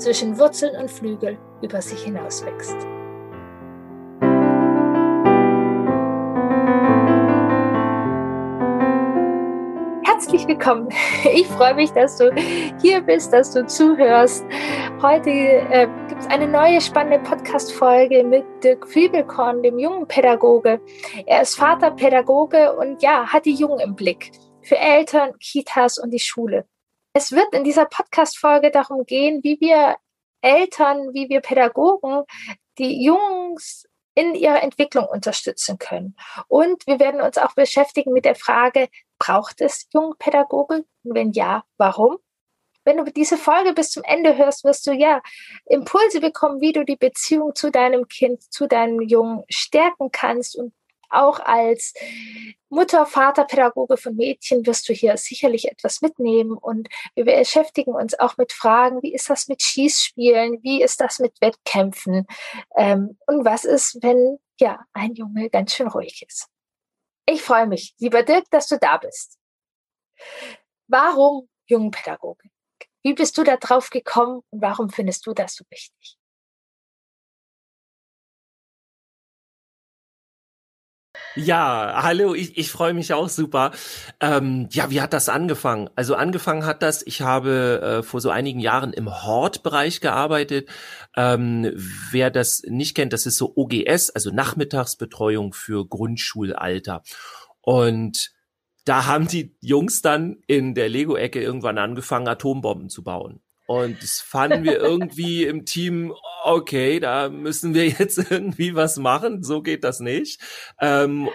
zwischen Wurzeln und Flügel über sich hinaus wächst. Herzlich willkommen. Ich freue mich, dass du hier bist, dass du zuhörst. Heute äh, gibt es eine neue spannende Podcast-Folge mit Dirk Fiebelkorn, dem jungen Pädagoge. Er ist Vaterpädagoge und ja, hat die Jungen im Blick für Eltern, Kitas und die Schule. Es wird in dieser Podcast-Folge darum gehen, wie wir Eltern, wie wir Pädagogen die Jungs in ihrer Entwicklung unterstützen können. Und wir werden uns auch beschäftigen mit der Frage, braucht es Jungpädagogen? Und wenn ja, warum? Wenn du diese Folge bis zum Ende hörst, wirst du ja Impulse bekommen, wie du die Beziehung zu deinem Kind, zu deinem Jungen stärken kannst und auch als Mutter, Vater, Pädagoge von Mädchen wirst du hier sicherlich etwas mitnehmen. Und wir beschäftigen uns auch mit Fragen, wie ist das mit Schießspielen? Wie ist das mit Wettkämpfen? Ähm, und was ist, wenn ja ein Junge ganz schön ruhig ist? Ich freue mich, lieber Dirk, dass du da bist. Warum Jungpädagogik? Wie bist du da drauf gekommen und warum findest du das so wichtig? Ja, hallo, ich, ich freue mich auch super. Ähm, ja, wie hat das angefangen? Also angefangen hat das, ich habe äh, vor so einigen Jahren im Hortbereich gearbeitet. Ähm, wer das nicht kennt, das ist so OGS, also Nachmittagsbetreuung für Grundschulalter. Und da haben die Jungs dann in der Lego-Ecke irgendwann angefangen, Atombomben zu bauen. Und das fanden wir irgendwie im Team, okay, da müssen wir jetzt irgendwie was machen, so geht das nicht. Ähm,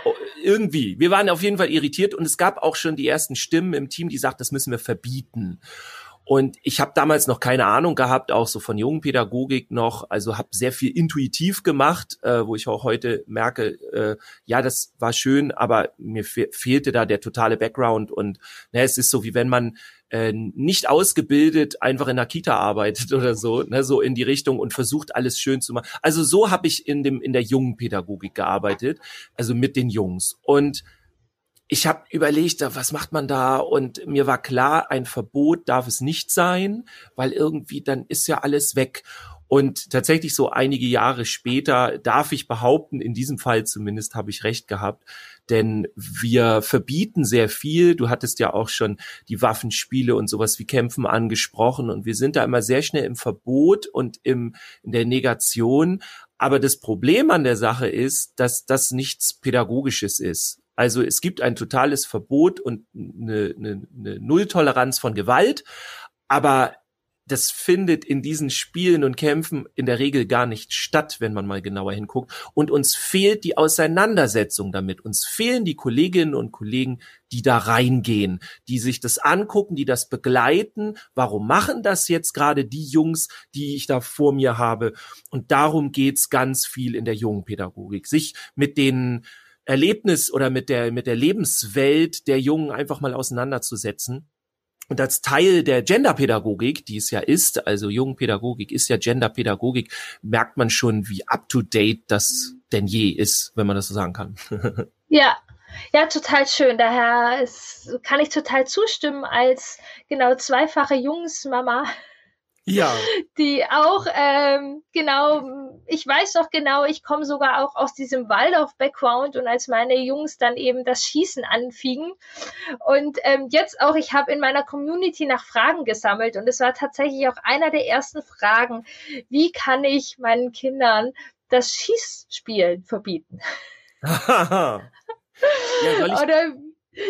irgendwie, wir waren auf jeden Fall irritiert und es gab auch schon die ersten Stimmen im Team, die sagten, das müssen wir verbieten. Und ich habe damals noch keine Ahnung gehabt, auch so von Jungenpädagogik noch, also habe sehr viel intuitiv gemacht, äh, wo ich auch heute merke, äh, ja, das war schön, aber mir fe fehlte da der totale Background und ne, es ist so, wie wenn man äh, nicht ausgebildet einfach in der Kita arbeitet oder so, ne, so in die Richtung und versucht alles schön zu machen. Also so habe ich in dem in der jungen Pädagogik gearbeitet, also mit den Jungs und ich habe überlegt, was macht man da? Und mir war klar, ein Verbot darf es nicht sein, weil irgendwie dann ist ja alles weg. Und tatsächlich so einige Jahre später darf ich behaupten, in diesem Fall zumindest habe ich recht gehabt, denn wir verbieten sehr viel. Du hattest ja auch schon die Waffenspiele und sowas wie Kämpfen angesprochen und wir sind da immer sehr schnell im Verbot und im, in der Negation. Aber das Problem an der Sache ist, dass das nichts Pädagogisches ist. Also es gibt ein totales Verbot und eine, eine, eine Nulltoleranz von Gewalt, aber das findet in diesen Spielen und Kämpfen in der Regel gar nicht statt, wenn man mal genauer hinguckt. Und uns fehlt die Auseinandersetzung damit. Uns fehlen die Kolleginnen und Kollegen, die da reingehen, die sich das angucken, die das begleiten. Warum machen das jetzt gerade die Jungs, die ich da vor mir habe? Und darum geht's ganz viel in der jungen Pädagogik, sich mit den Erlebnis oder mit der, mit der Lebenswelt der Jungen einfach mal auseinanderzusetzen und als Teil der Genderpädagogik, die es ja ist, also Jugendpädagogik ist ja Genderpädagogik, merkt man schon, wie up-to-date das denn je ist, wenn man das so sagen kann. ja, ja, total schön. Daher ist, kann ich total zustimmen als genau zweifache Jungsmama ja. Die auch, ähm, genau, ich weiß doch genau, ich komme sogar auch aus diesem Waldorf-Background und als meine Jungs dann eben das Schießen anfingen. Und ähm, jetzt auch, ich habe in meiner Community nach Fragen gesammelt und es war tatsächlich auch einer der ersten Fragen, wie kann ich meinen Kindern das Schießspielen verbieten? ja, Oder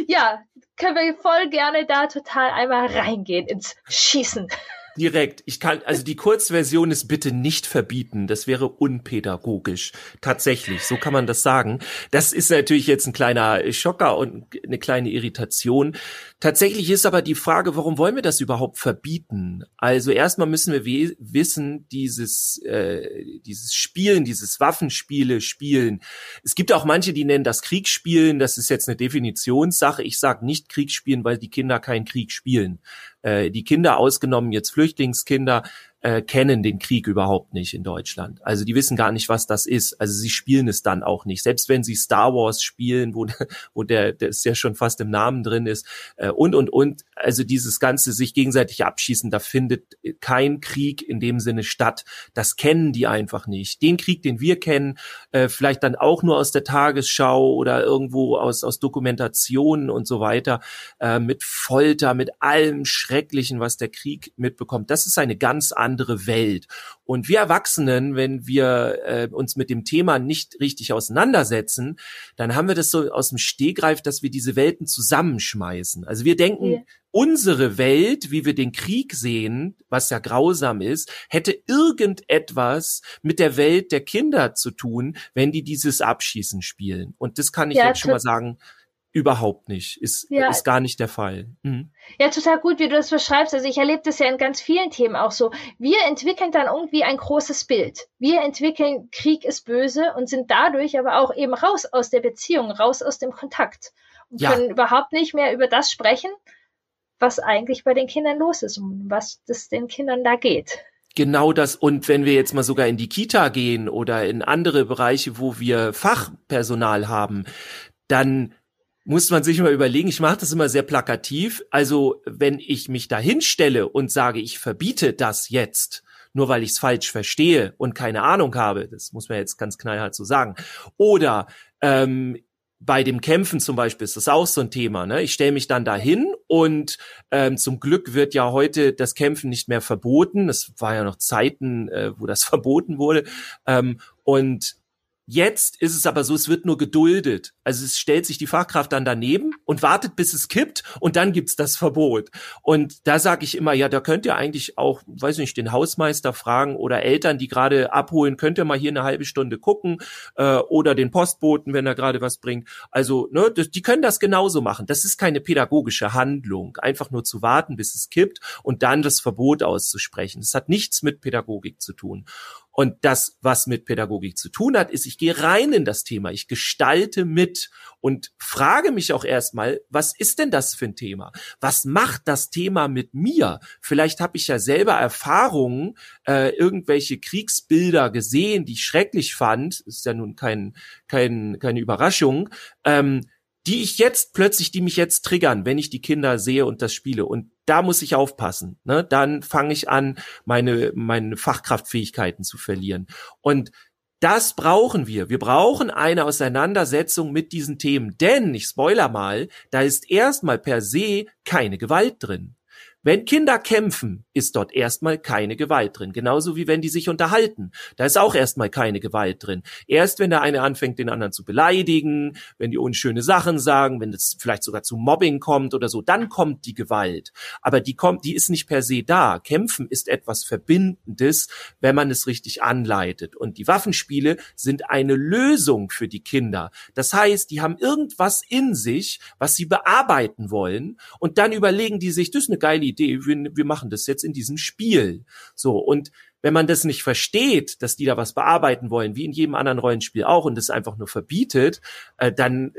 ja, können wir voll gerne da total einmal reingehen ins Schießen. Direkt. Ich kann, also die Kurzversion ist bitte nicht verbieten. Das wäre unpädagogisch. Tatsächlich. So kann man das sagen. Das ist natürlich jetzt ein kleiner Schocker und eine kleine Irritation. Tatsächlich ist aber die Frage, warum wollen wir das überhaupt verbieten? Also erstmal müssen wir wissen, dieses, äh, dieses Spielen, dieses Waffenspiele spielen. Es gibt auch manche, die nennen das Kriegsspielen. Das ist jetzt eine Definitionssache. Ich sage nicht Kriegsspielen, weil die Kinder keinen Krieg spielen. Äh, die Kinder ausgenommen, jetzt Flüchtlingskinder, äh, kennen den Krieg überhaupt nicht in Deutschland. Also die wissen gar nicht, was das ist. Also sie spielen es dann auch nicht. Selbst wenn sie Star Wars spielen, wo, wo der, der ist ja schon fast im Namen drin ist, äh, und, und, und. Also dieses ganze sich gegenseitig abschießen, da findet kein Krieg in dem Sinne statt. Das kennen die einfach nicht. Den Krieg, den wir kennen, äh, vielleicht dann auch nur aus der Tagesschau oder irgendwo aus, aus Dokumentationen und so weiter, äh, mit Folter, mit allem Schrecklichen, was der Krieg mitbekommt. Das ist eine ganz andere andere Welt. Und wir Erwachsenen, wenn wir äh, uns mit dem Thema nicht richtig auseinandersetzen, dann haben wir das so aus dem Stehgreif, dass wir diese Welten zusammenschmeißen. Also wir denken, ja. unsere Welt, wie wir den Krieg sehen, was ja grausam ist, hätte irgendetwas mit der Welt der Kinder zu tun, wenn die dieses Abschießen spielen. Und das kann ich ja, jetzt schon mal sagen, Überhaupt nicht. Ist, ja. ist gar nicht der Fall. Mhm. Ja, total gut, wie du das beschreibst. Also ich erlebe das ja in ganz vielen Themen auch so. Wir entwickeln dann irgendwie ein großes Bild. Wir entwickeln, Krieg ist böse und sind dadurch aber auch eben raus aus der Beziehung, raus aus dem Kontakt und ja. können überhaupt nicht mehr über das sprechen, was eigentlich bei den Kindern los ist und was das den Kindern da geht. Genau das. Und wenn wir jetzt mal sogar in die Kita gehen oder in andere Bereiche, wo wir Fachpersonal haben, dann muss man sich mal überlegen, ich mache das immer sehr plakativ. Also wenn ich mich da hinstelle und sage, ich verbiete das jetzt, nur weil ich es falsch verstehe und keine Ahnung habe, das muss man jetzt ganz knallhart so sagen. Oder ähm, bei dem Kämpfen zum Beispiel ist das auch so ein Thema. Ne? Ich stelle mich dann dahin und ähm, zum Glück wird ja heute das Kämpfen nicht mehr verboten. Es war ja noch Zeiten, äh, wo das verboten wurde. Ähm, und Jetzt ist es aber so, es wird nur geduldet. Also es stellt sich die Fachkraft dann daneben und wartet, bis es kippt und dann gibt's das Verbot. Und da sage ich immer, ja, da könnt ihr eigentlich auch, weiß nicht, den Hausmeister fragen oder Eltern, die gerade abholen, könnt ihr mal hier eine halbe Stunde gucken äh, oder den Postboten, wenn er gerade was bringt. Also, ne, die können das genauso machen. Das ist keine pädagogische Handlung, einfach nur zu warten, bis es kippt und dann das Verbot auszusprechen. Das hat nichts mit Pädagogik zu tun. Und das, was mit Pädagogik zu tun hat, ist, ich gehe rein in das Thema, ich gestalte mit und frage mich auch erstmal, was ist denn das für ein Thema? Was macht das Thema mit mir? Vielleicht habe ich ja selber Erfahrungen, äh, irgendwelche Kriegsbilder gesehen, die ich schrecklich fand. Ist ja nun kein, kein, keine Überraschung. Ähm, die ich jetzt plötzlich, die mich jetzt triggern, wenn ich die Kinder sehe und das spiele. Und da muss ich aufpassen. Ne? Dann fange ich an, meine, meine Fachkraftfähigkeiten zu verlieren. Und das brauchen wir. Wir brauchen eine Auseinandersetzung mit diesen Themen. Denn, ich spoiler mal, da ist erstmal per se keine Gewalt drin. Wenn Kinder kämpfen, ist dort erstmal keine Gewalt drin. Genauso wie wenn die sich unterhalten. Da ist auch erstmal keine Gewalt drin. Erst wenn der eine anfängt, den anderen zu beleidigen, wenn die unschöne Sachen sagen, wenn es vielleicht sogar zu Mobbing kommt oder so, dann kommt die Gewalt. Aber die kommt, die ist nicht per se da. Kämpfen ist etwas Verbindendes, wenn man es richtig anleitet. Und die Waffenspiele sind eine Lösung für die Kinder. Das heißt, die haben irgendwas in sich, was sie bearbeiten wollen. Und dann überlegen die sich, das ist eine geile Idee Idee, wir, wir machen das jetzt in diesem Spiel. So, und wenn man das nicht versteht, dass die da was bearbeiten wollen, wie in jedem anderen Rollenspiel auch, und das einfach nur verbietet, äh, dann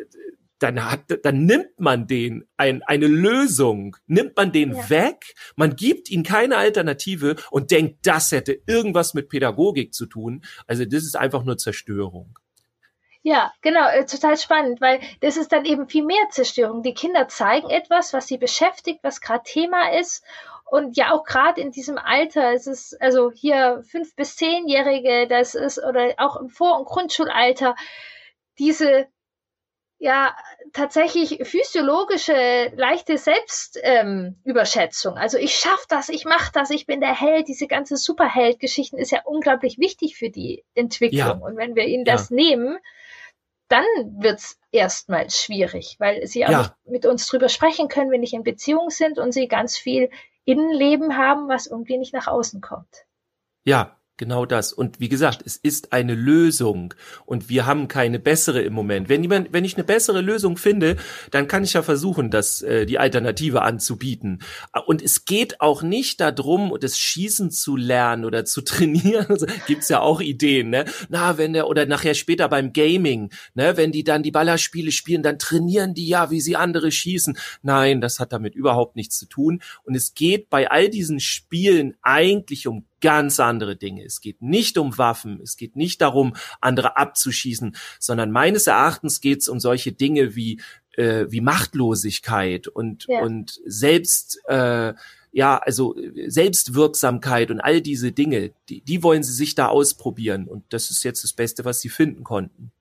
dann hat, dann nimmt man den ein, eine Lösung, nimmt man den ja. weg, man gibt ihnen keine Alternative und denkt, das hätte irgendwas mit Pädagogik zu tun. Also das ist einfach nur Zerstörung. Ja, genau, äh, total spannend, weil das ist dann eben viel mehr Zerstörung. Die Kinder zeigen etwas, was sie beschäftigt, was gerade Thema ist. Und ja, auch gerade in diesem Alter, es ist also hier fünf bis zehnjährige, das ist oder auch im Vor- und Grundschulalter, diese ja tatsächlich physiologische leichte Selbstüberschätzung. Ähm, also ich schaff das, ich mach das, ich bin der Held. Diese ganze Superheld-Geschichten ist ja unglaublich wichtig für die Entwicklung. Ja. Und wenn wir ihnen das ja. nehmen, dann wird's erstmals schwierig, weil sie auch ja. nicht mit uns drüber sprechen können, wenn nicht in Beziehung sind und sie ganz viel Innenleben haben, was irgendwie nicht nach außen kommt. Ja, Genau das. Und wie gesagt, es ist eine Lösung und wir haben keine bessere im Moment. Wenn jemand, wenn ich eine bessere Lösung finde, dann kann ich ja versuchen, das äh, die Alternative anzubieten. Und es geht auch nicht darum, das Schießen zu lernen oder zu trainieren. Also, gibt's ja auch Ideen, ne? Na, wenn der oder nachher später beim Gaming, ne, wenn die dann die Ballerspiele spielen, dann trainieren die ja, wie sie andere schießen. Nein, das hat damit überhaupt nichts zu tun. Und es geht bei all diesen Spielen eigentlich um ganz andere Dinge. Es geht nicht um Waffen, es geht nicht darum, andere abzuschießen, sondern meines Erachtens geht es um solche Dinge wie äh, wie Machtlosigkeit und ja. und selbst äh, ja, also Selbstwirksamkeit und all diese Dinge, die, die wollen sie sich da ausprobieren. Und das ist jetzt das Beste, was sie finden konnten.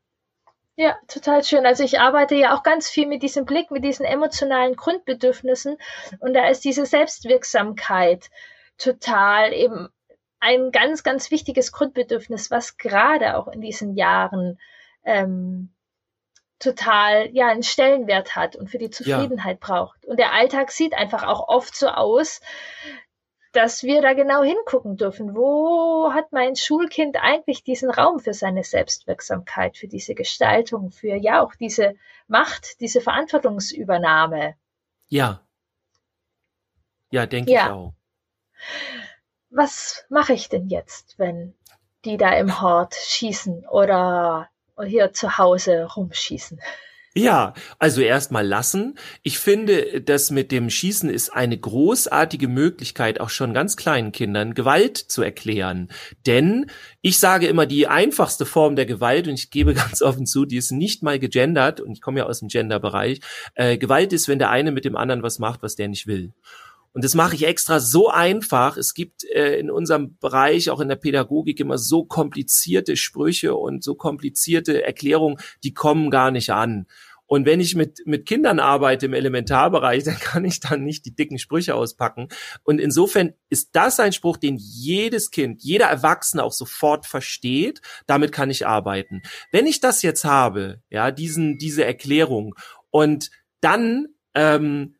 Ja, total schön. Also ich arbeite ja auch ganz viel mit diesem Blick, mit diesen emotionalen Grundbedürfnissen. Und da ist diese Selbstwirksamkeit total eben ein ganz, ganz wichtiges Grundbedürfnis, was gerade auch in diesen Jahren ähm, total ja einen Stellenwert hat und für die Zufriedenheit ja. braucht. Und der Alltag sieht einfach auch oft so aus, dass wir da genau hingucken dürfen. Wo hat mein Schulkind eigentlich diesen Raum für seine Selbstwirksamkeit, für diese Gestaltung, für ja auch diese Macht, diese Verantwortungsübernahme? Ja. Ja, denke ja. ich auch was mache ich denn jetzt, wenn die da im Hort schießen oder hier zu Hause rumschießen? Ja, also erstmal lassen. Ich finde, das mit dem Schießen ist eine großartige Möglichkeit, auch schon ganz kleinen Kindern Gewalt zu erklären. Denn ich sage immer, die einfachste Form der Gewalt, und ich gebe ganz offen zu, die ist nicht mal gegendert, und ich komme ja aus dem Genderbereich, äh, Gewalt ist, wenn der eine mit dem anderen was macht, was der nicht will. Und das mache ich extra so einfach. Es gibt äh, in unserem Bereich, auch in der Pädagogik, immer so komplizierte Sprüche und so komplizierte Erklärungen, die kommen gar nicht an. Und wenn ich mit, mit Kindern arbeite im Elementarbereich, dann kann ich dann nicht die dicken Sprüche auspacken. Und insofern ist das ein Spruch, den jedes Kind, jeder Erwachsene auch sofort versteht. Damit kann ich arbeiten. Wenn ich das jetzt habe, ja, diesen, diese Erklärung und dann ähm,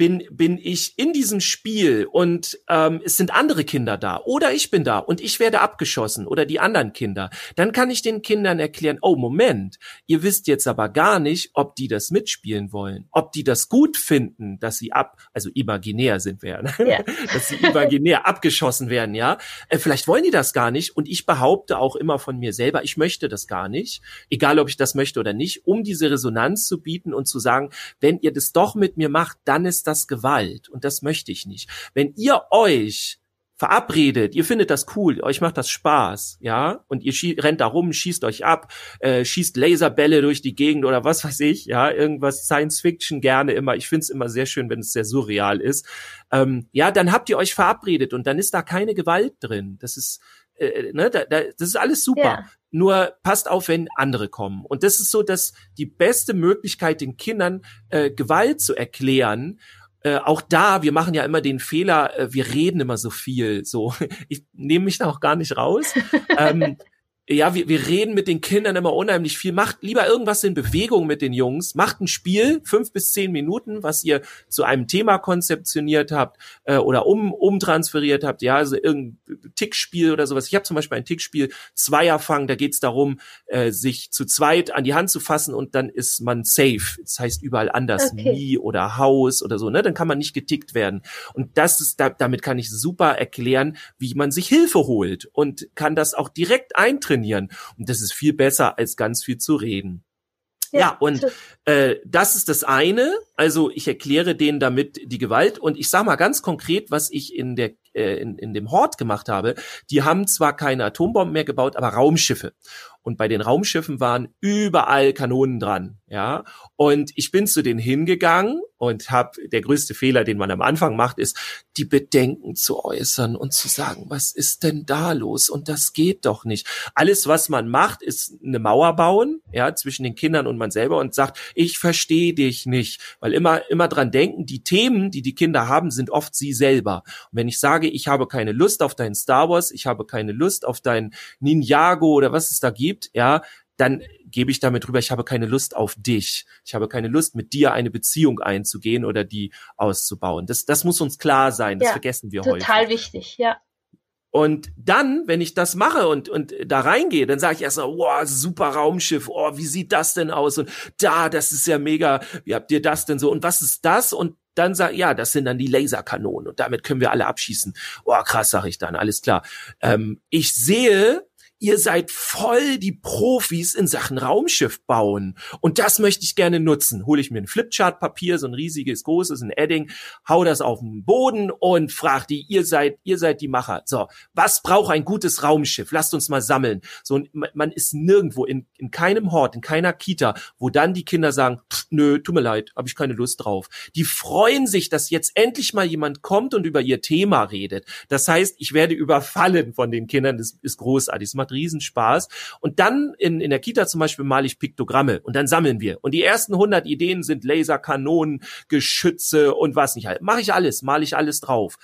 bin, bin ich in diesem Spiel und ähm, es sind andere Kinder da oder ich bin da und ich werde abgeschossen oder die anderen Kinder, dann kann ich den Kindern erklären, oh Moment, ihr wisst jetzt aber gar nicht, ob die das mitspielen wollen, ob die das gut finden, dass sie ab, also imaginär sind wir, ne? ja. dass sie imaginär abgeschossen werden, ja. Äh, vielleicht wollen die das gar nicht und ich behaupte auch immer von mir selber, ich möchte das gar nicht, egal ob ich das möchte oder nicht, um diese Resonanz zu bieten und zu sagen, wenn ihr das doch mit mir macht, dann ist das Gewalt und das möchte ich nicht. Wenn ihr euch verabredet, ihr findet das cool, euch macht das Spaß, ja, und ihr rennt da rum, schießt euch ab, äh, schießt Laserbälle durch die Gegend oder was weiß ich, ja, irgendwas Science Fiction gerne immer. Ich find's immer sehr schön, wenn es sehr surreal ist. Ähm, ja, dann habt ihr euch verabredet und dann ist da keine Gewalt drin. Das ist äh, ne, da, da, das ist alles super. Ja. Nur passt auf, wenn andere kommen. Und das ist so, dass die beste Möglichkeit, den Kindern äh, Gewalt zu erklären äh, auch da, wir machen ja immer den Fehler, äh, wir reden immer so viel. So, ich nehme mich da auch gar nicht raus. ähm, ja, wir, wir reden mit den Kindern immer unheimlich viel. Macht lieber irgendwas in Bewegung mit den Jungs. Macht ein Spiel, fünf bis zehn Minuten, was ihr zu einem Thema konzeptioniert habt äh, oder um, umtransferiert habt. Ja, also irgendein Tickspiel oder sowas. Ich habe zum Beispiel ein Tickspiel, Zweierfang, da geht es darum, äh, sich zu zweit an die Hand zu fassen und dann ist man safe. Das heißt überall anders, okay. nie oder Haus oder so. Ne? Dann kann man nicht getickt werden. Und das ist, da, damit kann ich super erklären, wie man sich Hilfe holt und kann das auch direkt eintrainieren trainieren. Und das ist viel besser, als ganz viel zu reden. Ja, ja und äh, das ist das eine. Also ich erkläre denen damit die Gewalt. Und ich sage mal ganz konkret, was ich in der äh, in, in dem Hort gemacht habe. Die haben zwar keine Atombomben mehr gebaut, aber Raumschiffe. Und bei den Raumschiffen waren überall Kanonen dran, ja. Und ich bin zu denen hingegangen und habe der größte Fehler, den man am Anfang macht, ist die Bedenken zu äußern und zu sagen, was ist denn da los? Und das geht doch nicht. Alles, was man macht, ist eine Mauer bauen, ja, zwischen den Kindern und man selber und sagt, ich verstehe dich nicht, weil immer immer dran denken, die Themen, die die Kinder haben, sind oft sie selber. Und wenn ich sage, ich habe keine Lust auf dein Star Wars, ich habe keine Lust auf dein Ninjago oder was es da gibt, ja, dann gebe ich damit rüber, ich habe keine Lust auf dich. Ich habe keine Lust, mit dir eine Beziehung einzugehen oder die auszubauen. Das, das muss uns klar sein. Das ja, vergessen wir total häufig. Total wichtig, ja. Und dann, wenn ich das mache und, und da reingehe, dann sage ich erst so, wow, super Raumschiff, oh, wie sieht das denn aus? Und da, das ist ja mega, wie habt ihr das denn so? Und was ist das? Und dann sag ja, das sind dann die Laserkanonen und damit können wir alle abschießen. Oh, krass, sag ich dann, alles klar. Ähm, ich sehe ihr seid voll die Profis in Sachen Raumschiff bauen. Und das möchte ich gerne nutzen. Hole ich mir ein Flipchart-Papier, so ein riesiges, großes, ein Edding, hau das auf den Boden und frag die, ihr seid, ihr seid die Macher. So, was braucht ein gutes Raumschiff? Lasst uns mal sammeln. So, man ist nirgendwo, in, in keinem Hort, in keiner Kita, wo dann die Kinder sagen, nö, tut mir leid, habe ich keine Lust drauf. Die freuen sich, dass jetzt endlich mal jemand kommt und über ihr Thema redet. Das heißt, ich werde überfallen von den Kindern. Das ist großartig. Das macht Riesenspaß. Und dann in, in der Kita zum Beispiel male ich Piktogramme und dann sammeln wir. Und die ersten 100 Ideen sind Laserkanonen, Geschütze und was nicht halt. Mache ich alles, male ich alles drauf.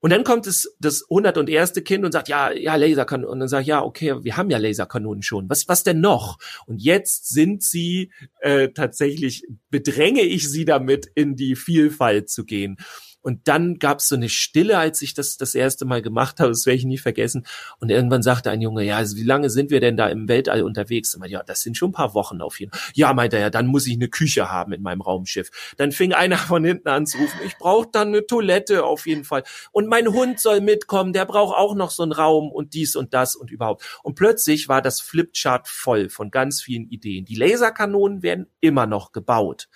Und dann kommt es das 101. Kind und sagt, ja, ja, Laserkanonen. Und dann ich, ja, okay, wir haben ja Laserkanonen schon. Was, was denn noch? Und jetzt sind sie äh, tatsächlich, bedränge ich sie damit, in die Vielfalt zu gehen. Und dann gab es so eine Stille, als ich das das erste Mal gemacht habe, das werde ich nie vergessen. Und irgendwann sagte ein Junge, ja, also wie lange sind wir denn da im Weltall unterwegs? Und meinte, ja, das sind schon ein paar Wochen auf jeden Fall. Ja, meinte er, ja, dann muss ich eine Küche haben in meinem Raumschiff. Dann fing einer von hinten an zu rufen, ich brauche dann eine Toilette auf jeden Fall. Und mein Hund soll mitkommen, der braucht auch noch so einen Raum und dies und das und überhaupt. Und plötzlich war das Flipchart voll von ganz vielen Ideen. Die Laserkanonen werden immer noch gebaut.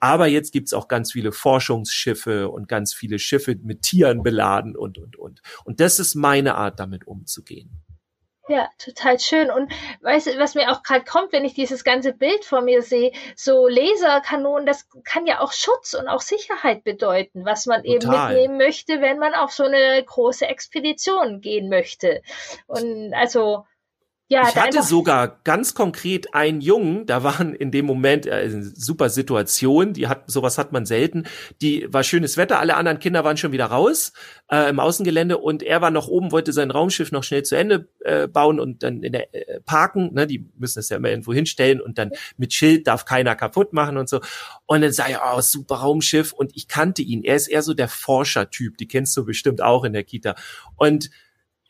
Aber jetzt gibt's auch ganz viele Forschungsschiffe und ganz viele Schiffe mit Tieren beladen und, und, und. Und das ist meine Art, damit umzugehen. Ja, total schön. Und weißt du, was mir auch gerade kommt, wenn ich dieses ganze Bild vor mir sehe, so Laserkanonen, das kann ja auch Schutz und auch Sicherheit bedeuten, was man total. eben mitnehmen möchte, wenn man auf so eine große Expedition gehen möchte. Und also ja, ich hatte sogar ganz konkret einen Jungen, da waren in dem Moment äh, super Situation, die hat sowas hat man selten. Die war schönes Wetter, alle anderen Kinder waren schon wieder raus äh, im Außengelände und er war noch oben, wollte sein Raumschiff noch schnell zu Ende äh, bauen und dann in der äh, parken. Ne, die müssen es ja immer irgendwo hinstellen und dann mit Schild darf keiner kaputt machen und so. Und dann sah er, oh super Raumschiff und ich kannte ihn. Er ist eher so der Forschertyp, die kennst du bestimmt auch in der Kita und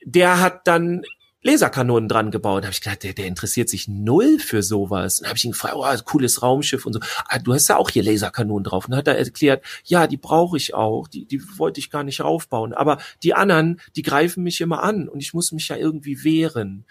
der hat dann Laserkanonen dran gebaut. Da habe ich gedacht, der, der interessiert sich null für sowas. Dann habe ich ihn gefragt, oh, cooles Raumschiff und so. Ah, du hast ja auch hier Laserkanonen drauf. Und dann hat er erklärt, ja, die brauche ich auch. Die, die wollte ich gar nicht raufbauen. Aber die anderen, die greifen mich immer an und ich muss mich ja irgendwie wehren.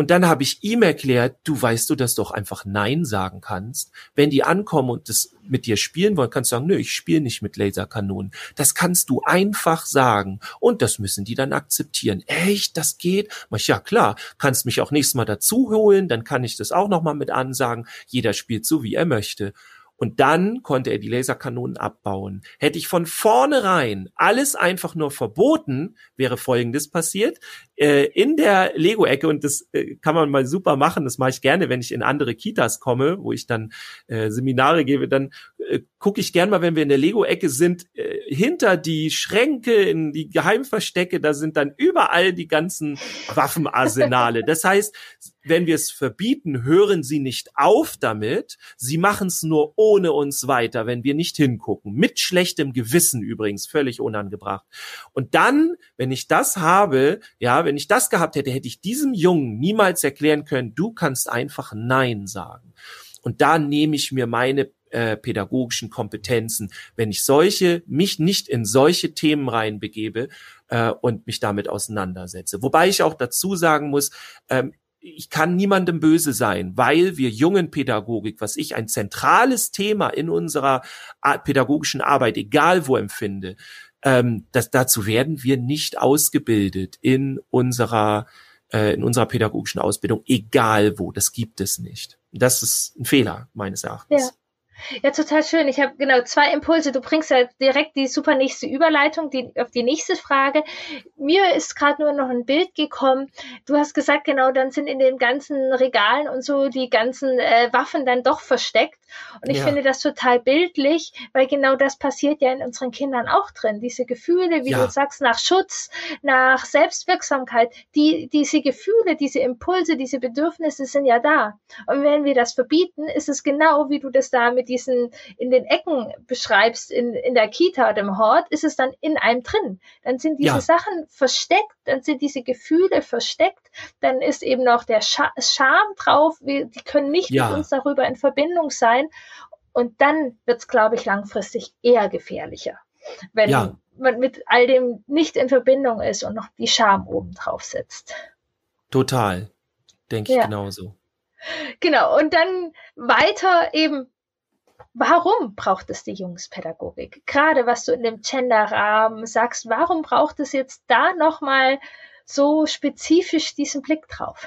Und dann habe ich ihm erklärt, du weißt du, dass du doch einfach Nein sagen kannst. Wenn die ankommen und das mit dir spielen wollen, kannst du sagen, nö, ich spiele nicht mit Laserkanonen. Das kannst du einfach sagen. Und das müssen die dann akzeptieren. Echt, das geht? Mach ich, ja klar, kannst mich auch nächstes Mal dazu holen, dann kann ich das auch nochmal mit ansagen. Jeder spielt so, wie er möchte. Und dann konnte er die Laserkanonen abbauen. Hätte ich von vornherein alles einfach nur verboten, wäre Folgendes passiert. Äh, in der Lego-Ecke, und das äh, kann man mal super machen, das mache ich gerne, wenn ich in andere Kitas komme, wo ich dann äh, Seminare gebe, dann äh, gucke ich gerne mal, wenn wir in der Lego-Ecke sind, hinter die Schränke, in die Geheimverstecke, da sind dann überall die ganzen Waffenarsenale. Das heißt, wenn wir es verbieten, hören sie nicht auf damit. Sie machen es nur ohne uns weiter, wenn wir nicht hingucken. Mit schlechtem Gewissen übrigens, völlig unangebracht. Und dann, wenn ich das habe, ja, wenn ich das gehabt hätte, hätte ich diesem Jungen niemals erklären können, du kannst einfach Nein sagen. Und da nehme ich mir meine äh, pädagogischen Kompetenzen, wenn ich solche, mich nicht in solche Themen reinbegebe äh, und mich damit auseinandersetze. Wobei ich auch dazu sagen muss, ähm, ich kann niemandem böse sein, weil wir jungen Pädagogik, was ich ein zentrales Thema in unserer pädagogischen Arbeit, egal wo empfinde, ähm, das, dazu werden wir nicht ausgebildet in unserer äh, in unserer pädagogischen Ausbildung, egal wo. Das gibt es nicht. Das ist ein Fehler meines Erachtens. Ja. Ja, total schön. Ich habe genau zwei Impulse. Du bringst ja direkt die super nächste Überleitung die, auf die nächste Frage. Mir ist gerade nur noch ein Bild gekommen. Du hast gesagt, genau, dann sind in den ganzen Regalen und so die ganzen äh, Waffen dann doch versteckt. Und ich ja. finde das total bildlich, weil genau das passiert ja in unseren Kindern auch drin. Diese Gefühle, wie ja. du sagst, nach Schutz, nach Selbstwirksamkeit, die, diese Gefühle, diese Impulse, diese Bedürfnisse sind ja da. Und wenn wir das verbieten, ist es genau, wie du das da mit diesen in den Ecken beschreibst, in, in der Kita oder im Hort, ist es dann in einem drin. Dann sind diese ja. Sachen versteckt, dann sind diese Gefühle versteckt, dann ist eben noch der Scha Scham drauf, wir, die können nicht ja. mit uns darüber in Verbindung sein. Und dann wird es, glaube ich, langfristig eher gefährlicher, wenn ja. man mit all dem nicht in Verbindung ist und noch die Scham oben drauf setzt. Total, denke ich genauso. Genau, und dann weiter eben Warum braucht es die Jungspädagogik? Gerade was du in dem Gender-Rahmen sagst, warum braucht es jetzt da nochmal so spezifisch diesen Blick drauf?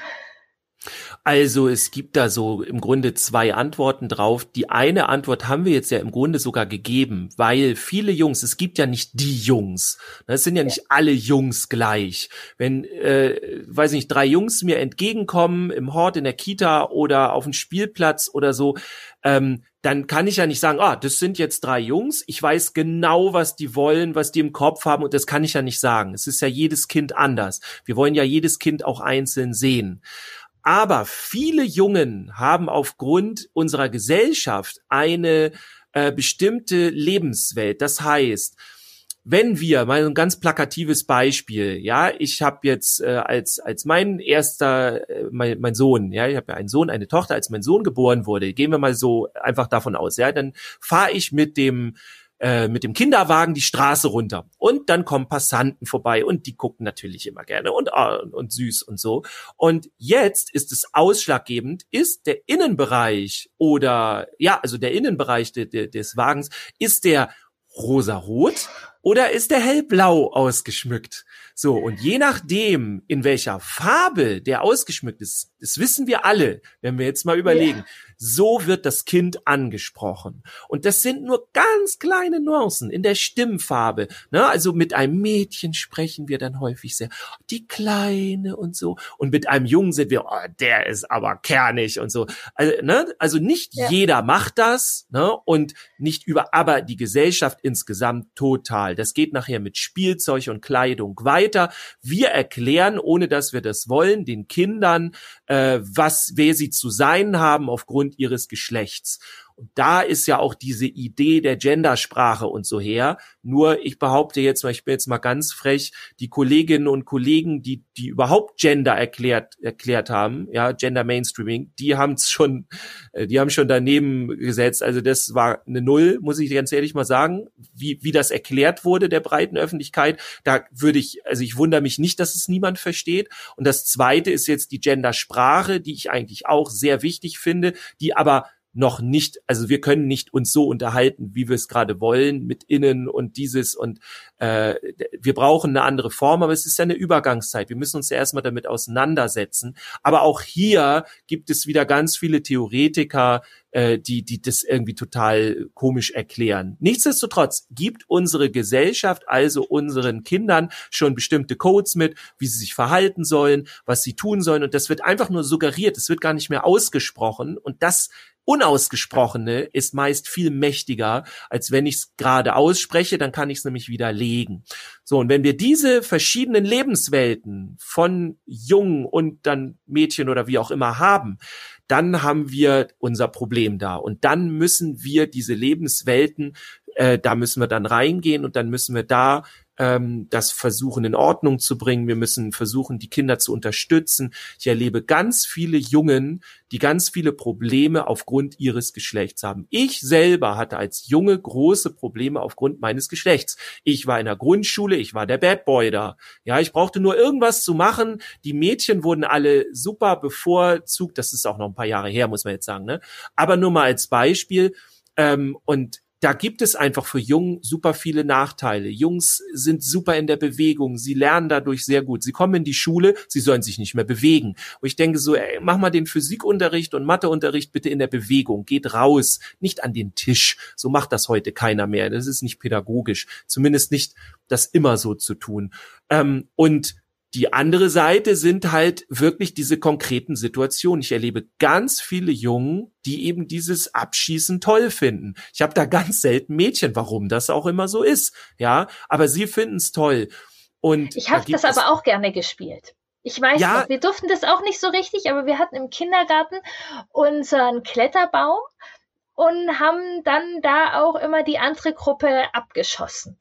Also es gibt da so im Grunde zwei Antworten drauf. Die eine Antwort haben wir jetzt ja im Grunde sogar gegeben, weil viele Jungs, es gibt ja nicht die Jungs. Es sind ja nicht alle Jungs gleich. Wenn, äh, weiß nicht, drei Jungs mir entgegenkommen im Hort, in der Kita oder auf dem Spielplatz oder so, ähm, dann kann ich ja nicht sagen, ah, das sind jetzt drei Jungs, ich weiß genau, was die wollen, was die im Kopf haben und das kann ich ja nicht sagen. Es ist ja jedes Kind anders. Wir wollen ja jedes Kind auch einzeln sehen. Aber viele Jungen haben aufgrund unserer Gesellschaft eine äh, bestimmte Lebenswelt. Das heißt, wenn wir mal ein ganz plakatives Beispiel, ja, ich habe jetzt äh, als als mein erster äh, mein, mein Sohn, ja, ich habe ja einen Sohn, eine Tochter, als mein Sohn geboren wurde, gehen wir mal so einfach davon aus, ja, dann fahre ich mit dem äh, mit dem Kinderwagen die Straße runter und dann kommen Passanten vorbei und die gucken natürlich immer gerne und und, und süß und so und jetzt ist es ausschlaggebend ist der Innenbereich oder ja also der Innenbereich de, de, des Wagens ist der rosa-rot oder ist der hellblau ausgeschmückt? So, und je nachdem, in welcher Farbe der ausgeschmückt ist, das wissen wir alle, wenn wir jetzt mal überlegen. Ja. So wird das Kind angesprochen. Und das sind nur ganz kleine Nuancen in der Stimmfarbe. Ne? Also mit einem Mädchen sprechen wir dann häufig sehr, die Kleine und so. Und mit einem Jungen sind wir, oh, der ist aber kernig und so. Also, ne? also nicht ja. jeder macht das ne? und nicht über, aber die Gesellschaft insgesamt total. Das geht nachher mit Spielzeug und Kleidung weiter. Wir erklären, ohne dass wir das wollen, den Kindern, äh, was, wer sie zu sein haben aufgrund ihres Geschlechts. Und da ist ja auch diese Idee der Gendersprache und so her. Nur ich behaupte jetzt mal, ich bin jetzt mal ganz frech, die Kolleginnen und Kollegen, die, die überhaupt Gender erklärt, erklärt haben, ja, Gender Mainstreaming, die haben es schon, äh, die haben schon daneben gesetzt. Also das war eine Null, muss ich ganz ehrlich mal sagen, wie, wie das erklärt wurde der breiten Öffentlichkeit. Da würde ich, also ich wundere mich nicht, dass es niemand versteht. Und das zweite ist jetzt die Gendersprache, die ich eigentlich auch sehr wichtig finde, die aber noch nicht, also wir können nicht uns so unterhalten, wie wir es gerade wollen, mit innen und dieses und äh, wir brauchen eine andere Form, aber es ist ja eine Übergangszeit. Wir müssen uns ja erstmal damit auseinandersetzen. Aber auch hier gibt es wieder ganz viele Theoretiker, äh, die, die das irgendwie total komisch erklären. Nichtsdestotrotz gibt unsere Gesellschaft also unseren Kindern schon bestimmte Codes mit, wie sie sich verhalten sollen, was sie tun sollen und das wird einfach nur suggeriert, es wird gar nicht mehr ausgesprochen und das Unausgesprochene ist meist viel mächtiger, als wenn ich es gerade ausspreche, dann kann ich es nämlich widerlegen. So, und wenn wir diese verschiedenen Lebenswelten von Jungen und dann Mädchen oder wie auch immer haben, dann haben wir unser Problem da. Und dann müssen wir diese Lebenswelten, äh, da müssen wir dann reingehen und dann müssen wir da ähm, das versuchen in Ordnung zu bringen. Wir müssen versuchen, die Kinder zu unterstützen. Ich erlebe ganz viele Jungen, die ganz viele Probleme aufgrund ihres Geschlechts haben. Ich selber hatte als Junge große Probleme aufgrund meines Geschlechts. Ich war in der Grundschule, ich war der Bad Boy da. Ja, ich brauchte nur irgendwas zu machen. Die Mädchen wurden alle super bevorzugt. Das ist auch noch ein paar Jahre her, muss man jetzt sagen. Ne? Aber nur mal als Beispiel. Ähm, und da gibt es einfach für Jungen super viele Nachteile. Jungs sind super in der Bewegung, sie lernen dadurch sehr gut. Sie kommen in die Schule, sie sollen sich nicht mehr bewegen. Und ich denke so, ey, mach mal den Physikunterricht und Matheunterricht bitte in der Bewegung, geht raus, nicht an den Tisch. So macht das heute keiner mehr. Das ist nicht pädagogisch, zumindest nicht das immer so zu tun. Ähm, und die andere Seite sind halt wirklich diese konkreten Situationen. Ich erlebe ganz viele Jungen, die eben dieses Abschießen toll finden. Ich habe da ganz selten Mädchen, warum das auch immer so ist, ja, aber sie finden es toll. Und ich habe das aber auch gerne gespielt. Ich weiß ja, noch, wir durften das auch nicht so richtig, aber wir hatten im Kindergarten unseren Kletterbaum und haben dann da auch immer die andere Gruppe abgeschossen.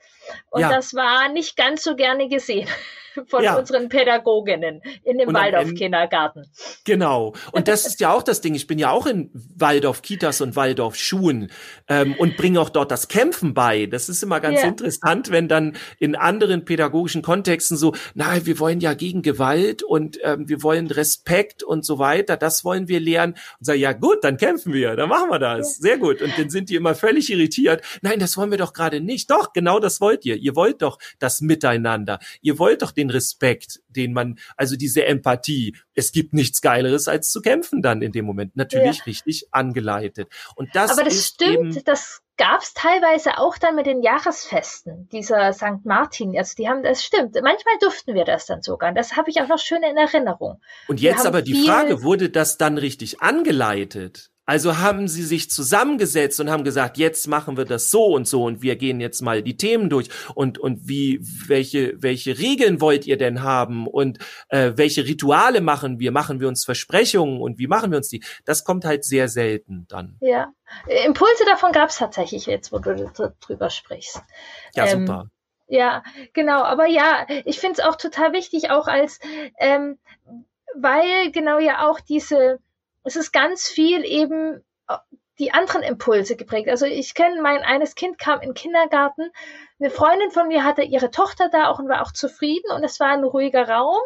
Und ja. das war nicht ganz so gerne gesehen von ja. unseren Pädagoginnen in dem Waldorf-Kindergarten. Genau. Und das ist ja auch das Ding. Ich bin ja auch in Waldorf-Kitas und Waldorf-Schulen ähm, und bringe auch dort das Kämpfen bei. Das ist immer ganz ja. interessant, wenn dann in anderen pädagogischen Kontexten so, na, wir wollen ja gegen Gewalt und ähm, wir wollen Respekt und so weiter. Das wollen wir lernen. Und sage, ja gut, dann kämpfen wir, dann machen wir das. Sehr gut. Und dann sind die immer völlig irritiert. Nein, das wollen wir doch gerade nicht. Doch, genau das wollen wollt ihr? Ihr wollt doch das Miteinander. Ihr wollt doch den Respekt, den man, also diese Empathie. Es gibt nichts Geileres, als zu kämpfen dann in dem Moment. Natürlich ja. richtig angeleitet. Und das Aber das stimmt, eben, das gab es teilweise auch dann mit den Jahresfesten dieser St. Martin. Also die haben, das stimmt. Manchmal durften wir das dann sogar. Das habe ich auch noch schön in Erinnerung. Und jetzt aber die Frage, wurde das dann richtig angeleitet? Also haben sie sich zusammengesetzt und haben gesagt, jetzt machen wir das so und so und wir gehen jetzt mal die Themen durch und und wie welche welche Regeln wollt ihr denn haben und äh, welche Rituale machen wir? Machen wir uns Versprechungen und wie machen wir uns die? Das kommt halt sehr selten dann. Ja, Impulse davon gab es tatsächlich jetzt, wo du drüber sprichst. Ja, ähm, super. Ja, genau. Aber ja, ich finde es auch total wichtig, auch als ähm, weil genau ja auch diese es ist ganz viel eben äh, die anderen Impulse geprägt. Also ich kenne mein eines Kind kam in den Kindergarten. Eine Freundin von mir hatte ihre Tochter da auch und war auch zufrieden und es war ein ruhiger Raum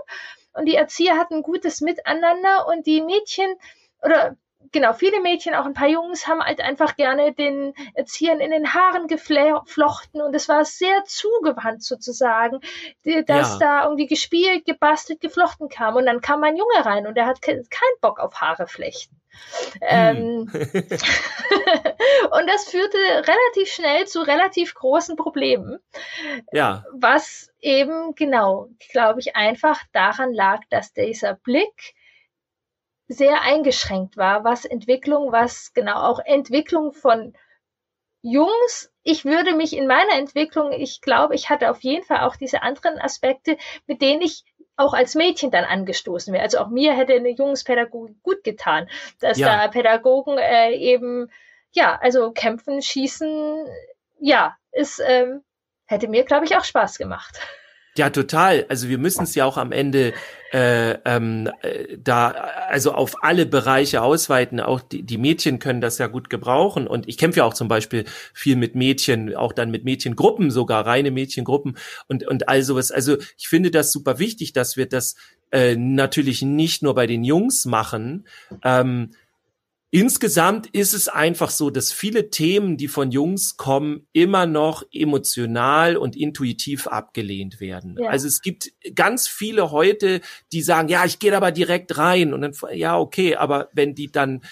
und die Erzieher hatten gutes Miteinander und die Mädchen oder genau, viele Mädchen, auch ein paar Jungs, haben halt einfach gerne den Erziehern in den Haaren geflochten und es war sehr zugewandt sozusagen, dass ja. da irgendwie gespielt, gebastelt, geflochten kam. Und dann kam ein Junge rein und der hat keinen Bock auf Haare flechten. Hm. Ähm, und das führte relativ schnell zu relativ großen Problemen. Ja. Was eben genau, glaube ich, einfach daran lag, dass dieser Blick sehr eingeschränkt war, was Entwicklung, was genau auch Entwicklung von Jungs. Ich würde mich in meiner Entwicklung, ich glaube, ich hatte auf jeden Fall auch diese anderen Aspekte, mit denen ich auch als Mädchen dann angestoßen wäre. Also auch mir hätte eine Jungspädagogik gut getan, dass ja. da Pädagogen äh, eben, ja, also kämpfen, schießen, ja, ist, ähm, hätte mir, glaube ich, auch Spaß gemacht. Ja, total. Also wir müssen es ja auch am Ende äh, ähm, äh, da also auf alle Bereiche ausweiten. Auch die, die Mädchen können das ja gut gebrauchen. Und ich kämpfe ja auch zum Beispiel viel mit Mädchen, auch dann mit Mädchengruppen, sogar reine Mädchengruppen und und all sowas. Also ich finde das super wichtig, dass wir das äh, natürlich nicht nur bei den Jungs machen. Ähm, Insgesamt ist es einfach so, dass viele Themen, die von Jungs kommen, immer noch emotional und intuitiv abgelehnt werden. Ja. Also es gibt ganz viele heute, die sagen, ja, ich gehe aber direkt rein und dann, ja, okay, aber wenn die dann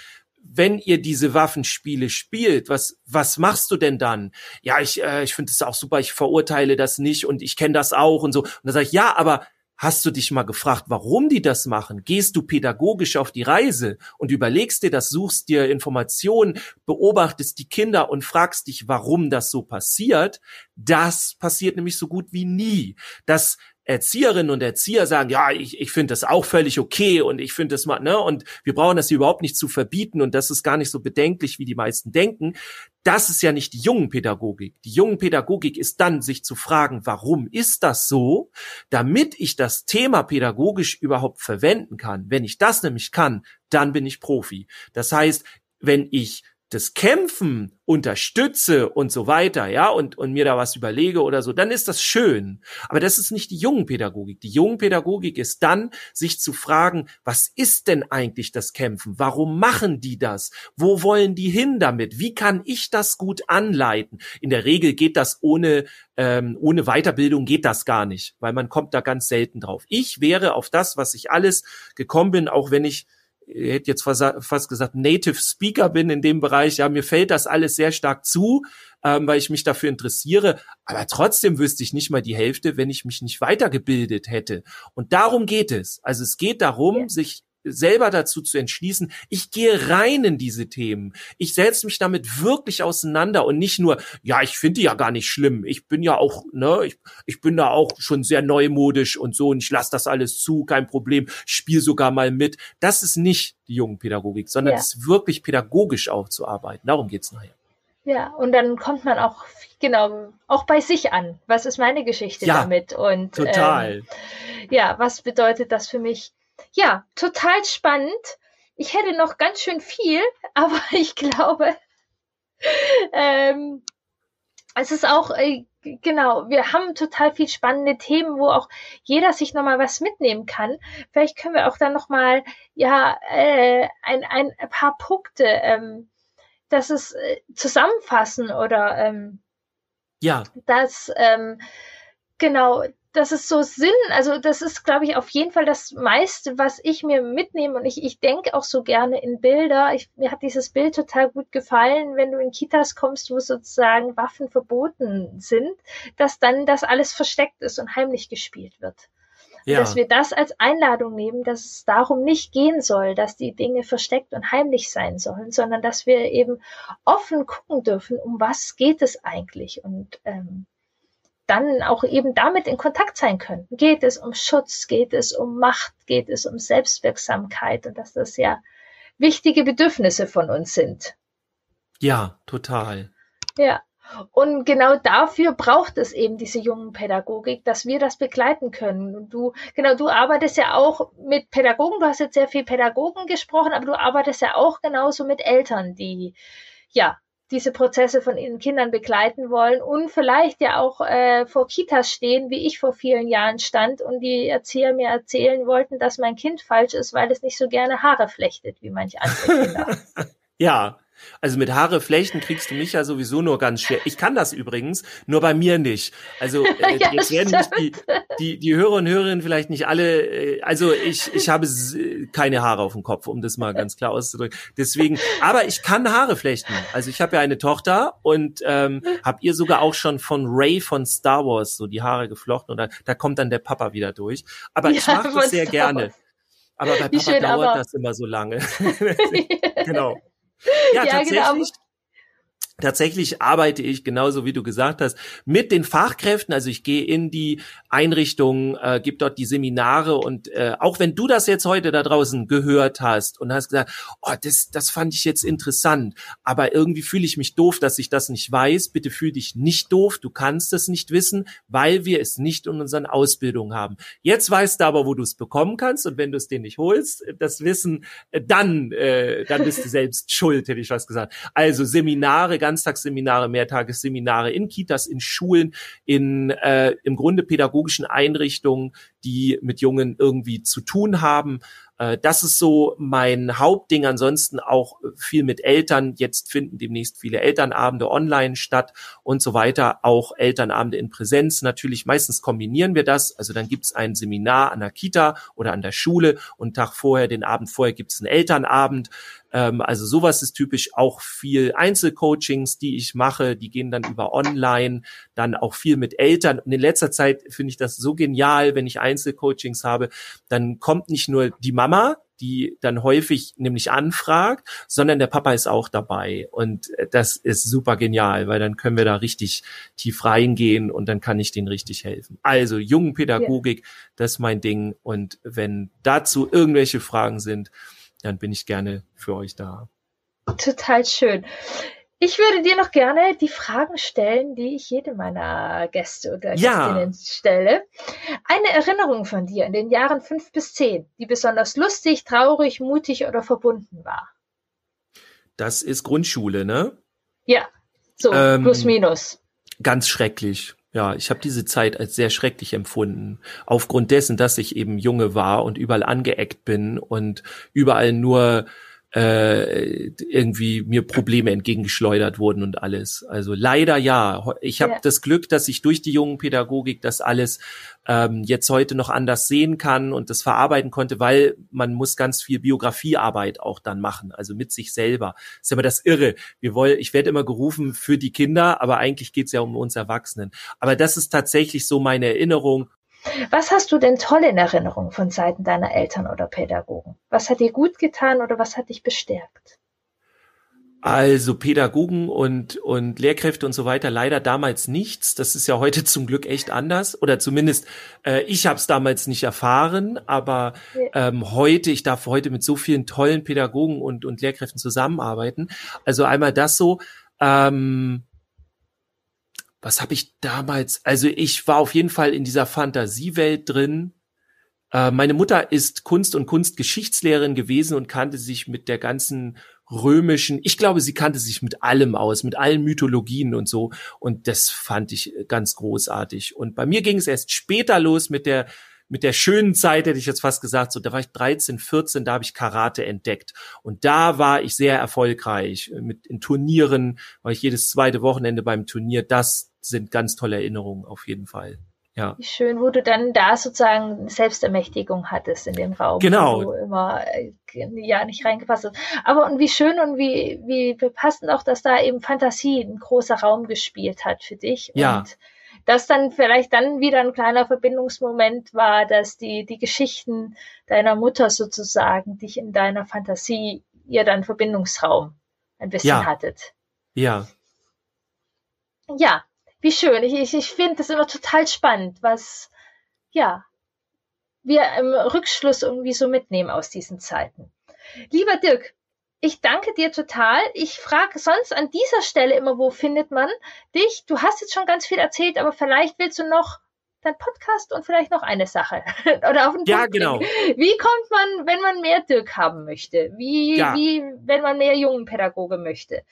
wenn ihr diese Waffenspiele spielt, was was machst du denn dann? Ja, ich äh, ich finde es auch super, ich verurteile das nicht und ich kenne das auch und so. Und dann sage ich, ja, aber Hast du dich mal gefragt, warum die das machen? Gehst du pädagogisch auf die Reise und überlegst dir das, suchst dir Informationen, beobachtest die Kinder und fragst dich, warum das so passiert? Das passiert nämlich so gut wie nie. Das Erzieherinnen und Erzieher sagen, ja, ich, ich finde das auch völlig okay und ich finde das mal, ne, und wir brauchen das hier überhaupt nicht zu verbieten und das ist gar nicht so bedenklich, wie die meisten denken. Das ist ja nicht die jungen Pädagogik. Die jungen Pädagogik ist dann, sich zu fragen, warum ist das so, damit ich das Thema pädagogisch überhaupt verwenden kann. Wenn ich das nämlich kann, dann bin ich Profi. Das heißt, wenn ich das Kämpfen unterstütze und so weiter, ja, und, und mir da was überlege oder so, dann ist das schön. Aber das ist nicht die jungen Pädagogik. Die jungen Pädagogik ist dann, sich zu fragen, was ist denn eigentlich das Kämpfen? Warum machen die das? Wo wollen die hin damit? Wie kann ich das gut anleiten? In der Regel geht das ohne, ähm, ohne Weiterbildung geht das gar nicht, weil man kommt da ganz selten drauf. Ich wäre auf das, was ich alles gekommen bin, auch wenn ich hätte jetzt fast gesagt, Native Speaker bin in dem Bereich. Ja, mir fällt das alles sehr stark zu, ähm, weil ich mich dafür interessiere. Aber trotzdem wüsste ich nicht mal die Hälfte, wenn ich mich nicht weitergebildet hätte. Und darum geht es. Also es geht darum, ja. sich selber dazu zu entschließen, ich gehe rein in diese Themen. Ich setze mich damit wirklich auseinander und nicht nur, ja, ich finde die ja gar nicht schlimm. Ich bin ja auch, ne, ich, ich bin da auch schon sehr neumodisch und so und ich lasse das alles zu, kein Problem. Ich spiele sogar mal mit. Das ist nicht die jungen Pädagogik, sondern es ja. ist wirklich pädagogisch aufzuarbeiten. Darum geht's nachher. Ja, und dann kommt man auch, genau, auch bei sich an. Was ist meine Geschichte ja, damit? Und total. Ähm, ja, was bedeutet das für mich? Ja, total spannend. Ich hätte noch ganz schön viel, aber ich glaube, ähm, es ist auch, äh, genau, wir haben total viel spannende Themen, wo auch jeder sich nochmal was mitnehmen kann. Vielleicht können wir auch dann nochmal, ja, äh, ein, ein paar Punkte, ähm, dass es äh, zusammenfassen oder, ähm, ja, dass, ähm, genau, das ist so Sinn, also das ist, glaube ich, auf jeden Fall das meiste, was ich mir mitnehme. Und ich, ich denke auch so gerne in Bilder. Ich, mir hat dieses Bild total gut gefallen, wenn du in Kitas kommst, wo sozusagen Waffen verboten sind, dass dann das alles versteckt ist und heimlich gespielt wird. Ja. Dass wir das als Einladung nehmen, dass es darum nicht gehen soll, dass die Dinge versteckt und heimlich sein sollen, sondern dass wir eben offen gucken dürfen, um was geht es eigentlich. Und ähm, dann auch eben damit in Kontakt sein können. Geht es um Schutz, geht es um Macht, geht es um Selbstwirksamkeit und dass das ja wichtige Bedürfnisse von uns sind. Ja, total. Ja. Und genau dafür braucht es eben diese jungen Pädagogik, dass wir das begleiten können. Und du, genau, du arbeitest ja auch mit Pädagogen, du hast jetzt sehr viel Pädagogen gesprochen, aber du arbeitest ja auch genauso mit Eltern, die ja diese Prozesse von ihren Kindern begleiten wollen und vielleicht ja auch äh, vor Kitas stehen, wie ich vor vielen Jahren stand und die Erzieher mir erzählen wollten, dass mein Kind falsch ist, weil es nicht so gerne Haare flechtet wie manche andere Kinder. ja, also mit Haare flechten kriegst du mich ja sowieso nur ganz schwer. Ich kann das übrigens, nur bei mir nicht. Also äh, ja, jetzt werden nicht die, die, die Hörer und Hörerinnen vielleicht nicht alle, äh, also ich, ich habe keine Haare auf dem Kopf, um das mal ganz klar auszudrücken. Deswegen, aber ich kann Haare flechten. Also ich habe ja eine Tochter und ähm, habe ihr sogar auch schon von Ray von Star Wars so die Haare geflochten und da, da kommt dann der Papa wieder durch. Aber ja, ich mache das sehr gerne. Aber bei Papa dauert aber... das immer so lange. genau. Ja, ja genau, tatsächlich. Genau. Tatsächlich arbeite ich genauso wie du gesagt hast mit den Fachkräften. Also ich gehe in die Einrichtungen, äh, gebe dort die Seminare und äh, auch wenn du das jetzt heute da draußen gehört hast und hast gesagt, oh, das, das fand ich jetzt interessant, aber irgendwie fühle ich mich doof, dass ich das nicht weiß. Bitte fühl dich nicht doof. Du kannst es nicht wissen, weil wir es nicht in unseren Ausbildungen haben. Jetzt weißt du aber, wo du es bekommen kannst und wenn du es dir nicht holst, das Wissen, äh, dann, äh, dann bist du selbst schuld, hätte ich was gesagt. Also Seminare Ganztagsseminare, Mehrtagesseminare in Kitas, in Schulen, in äh, im Grunde pädagogischen Einrichtungen, die mit Jungen irgendwie zu tun haben. Äh, das ist so mein Hauptding. Ansonsten auch viel mit Eltern. Jetzt finden demnächst viele Elternabende online statt und so weiter. Auch Elternabende in Präsenz. Natürlich meistens kombinieren wir das. Also dann gibt es ein Seminar an der Kita oder an der Schule und Tag vorher, den Abend vorher gibt es einen Elternabend. Ähm, also sowas ist typisch auch viel Einzelcoachings, die ich mache, die gehen dann über online, dann auch viel mit Eltern. Und in letzter Zeit finde ich das so genial, wenn ich Einzelcoachings habe, dann kommt nicht nur die Mama, die dann häufig nämlich anfragt, sondern der Papa ist auch dabei. Und das ist super genial, weil dann können wir da richtig tief reingehen und dann kann ich denen richtig helfen. Also Jungenpädagogik, ja. das ist mein Ding. Und wenn dazu irgendwelche Fragen sind, dann bin ich gerne für euch da. Total schön. Ich würde dir noch gerne die Fragen stellen, die ich jedem meiner Gäste oder ja. Gästinnen stelle. Eine Erinnerung von dir in den Jahren fünf bis zehn, die besonders lustig, traurig, mutig oder verbunden war. das ist Grundschule, ne? Ja, so ähm, plus minus. Ganz schrecklich. Ja, ich habe diese Zeit als sehr schrecklich empfunden. Aufgrund dessen, dass ich eben Junge war und überall angeeckt bin und überall nur äh, irgendwie mir Probleme entgegengeschleudert wurden und alles. Also leider ja. Ich habe ja. das Glück, dass ich durch die jungen Pädagogik das alles ähm, jetzt heute noch anders sehen kann und das verarbeiten konnte, weil man muss ganz viel Biografiearbeit auch dann machen, also mit sich selber. Das ist immer das Irre. Wir wollen, ich werde immer gerufen für die Kinder, aber eigentlich geht's ja um uns Erwachsenen. Aber das ist tatsächlich so meine Erinnerung was hast du denn toll in Erinnerung von Seiten deiner Eltern oder Pädagogen? Was hat dir gut getan oder was hat dich bestärkt? Also Pädagogen und, und Lehrkräfte und so weiter leider damals nichts. Das ist ja heute zum Glück echt anders. Oder zumindest, äh, ich habe es damals nicht erfahren, aber ähm, heute, ich darf heute mit so vielen tollen Pädagogen und, und Lehrkräften zusammenarbeiten. Also einmal das so. Ähm, was habe ich damals? Also ich war auf jeden Fall in dieser Fantasiewelt drin. Äh, meine Mutter ist Kunst- und Kunstgeschichtslehrerin gewesen und kannte sich mit der ganzen römischen, ich glaube, sie kannte sich mit allem aus, mit allen Mythologien und so. Und das fand ich ganz großartig. Und bei mir ging es erst später los mit der mit der schönen Zeit, hätte ich jetzt fast gesagt, so da war ich 13, 14, da habe ich Karate entdeckt. Und da war ich sehr erfolgreich. Mit in Turnieren war ich jedes zweite Wochenende beim Turnier. Das sind ganz tolle Erinnerungen auf jeden Fall. Ja. Wie schön, wo du dann da sozusagen Selbstermächtigung hattest in dem Raum. Genau. Wo du immer äh, ja nicht reingepasst hast. Aber und wie schön und wie, wie passend auch, dass da eben Fantasie ein großer Raum gespielt hat für dich. Ja. Und das dann vielleicht dann wieder ein kleiner Verbindungsmoment war, dass die, die Geschichten deiner Mutter sozusagen dich in deiner Fantasie ihr dann Verbindungsraum ein bisschen ja. hattet. Ja. Ja, wie schön. Ich, ich, ich finde das immer total spannend, was, ja, wir im Rückschluss irgendwie so mitnehmen aus diesen Zeiten. Lieber Dirk, ich danke dir total. Ich frage sonst an dieser Stelle immer, wo findet man dich? Du hast jetzt schon ganz viel erzählt, aber vielleicht willst du noch dein Podcast und vielleicht noch eine Sache oder auf den Ja, genau. Wie kommt man, wenn man mehr Dirk haben möchte? Wie, ja. wie, wenn man mehr jungen Pädagoge möchte?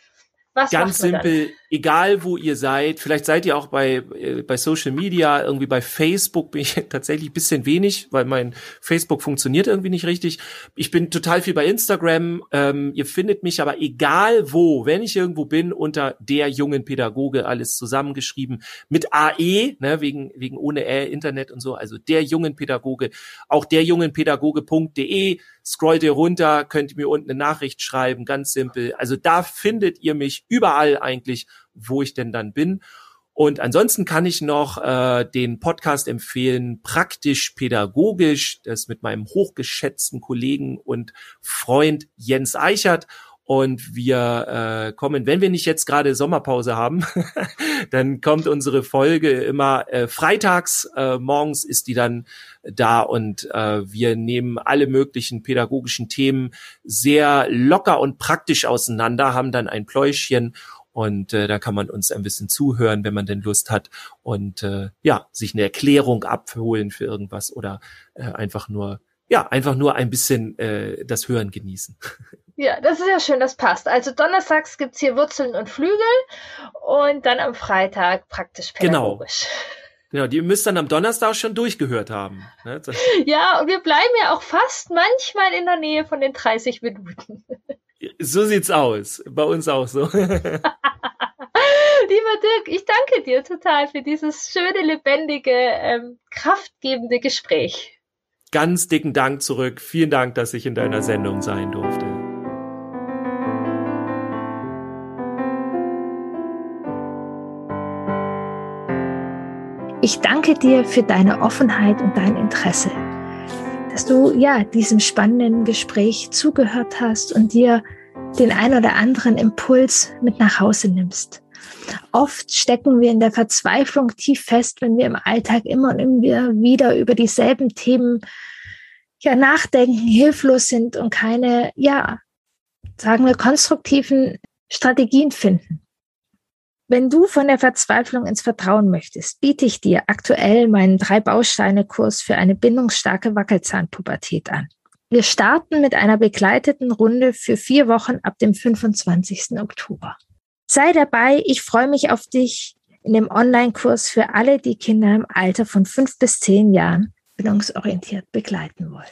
Was Ganz simpel, egal wo ihr seid, vielleicht seid ihr auch bei, äh, bei Social Media, irgendwie bei Facebook bin ich tatsächlich bisschen wenig, weil mein Facebook funktioniert irgendwie nicht richtig. Ich bin total viel bei Instagram, ähm, ihr findet mich aber egal wo, wenn ich irgendwo bin, unter der jungen Pädagoge, alles zusammengeschrieben, mit AE, ne, wegen, wegen ohne Ä, Internet und so, also der jungen Pädagoge, auch der jungen Pädagoge.de, scrollt ihr runter, könnt ihr mir unten eine Nachricht schreiben, ganz simpel. Also da findet ihr mich überall eigentlich, wo ich denn dann bin. Und ansonsten kann ich noch äh, den Podcast empfehlen, praktisch pädagogisch, das mit meinem hochgeschätzten Kollegen und Freund Jens Eichert. Und wir äh, kommen, wenn wir nicht jetzt gerade Sommerpause haben, dann kommt unsere Folge immer äh, freitags. Äh, morgens ist die dann da und äh, wir nehmen alle möglichen pädagogischen Themen sehr locker und praktisch auseinander, haben dann ein Pläuschchen und äh, da kann man uns ein bisschen zuhören, wenn man denn Lust hat und äh, ja, sich eine Erklärung abholen für irgendwas oder äh, einfach nur ja, einfach nur ein bisschen äh, das Hören genießen. Ja, das ist ja schön, das passt. Also donnerstags gibt's hier Wurzeln und Flügel und dann am Freitag praktisch genau. pädagogisch. Genau. Genau, die müsst dann am Donnerstag schon durchgehört haben. Ne? Ja, und wir bleiben ja auch fast manchmal in der Nähe von den 30 Minuten. So sieht's aus. Bei uns auch so. Dirk, ich danke dir total für dieses schöne, lebendige, ähm, kraftgebende Gespräch. Ganz dicken Dank zurück. Vielen Dank, dass ich in deiner Sendung sein durfte. Ich danke dir für deine Offenheit und dein Interesse, dass du ja diesem spannenden Gespräch zugehört hast und dir den ein oder anderen Impuls mit nach Hause nimmst. Oft stecken wir in der Verzweiflung tief fest, wenn wir im Alltag immer und immer wieder über dieselben Themen ja nachdenken, hilflos sind und keine, ja, sagen wir, konstruktiven Strategien finden. Wenn du von der Verzweiflung ins Vertrauen möchtest, biete ich dir aktuell meinen drei Bausteine Kurs für eine bindungsstarke Wackelzahnpubertät an. Wir starten mit einer begleiteten Runde für vier Wochen ab dem 25. Oktober. Sei dabei, ich freue mich auf dich in dem Online-Kurs für alle, die Kinder im Alter von fünf bis zehn Jahren bildungsorientiert begleiten wollen.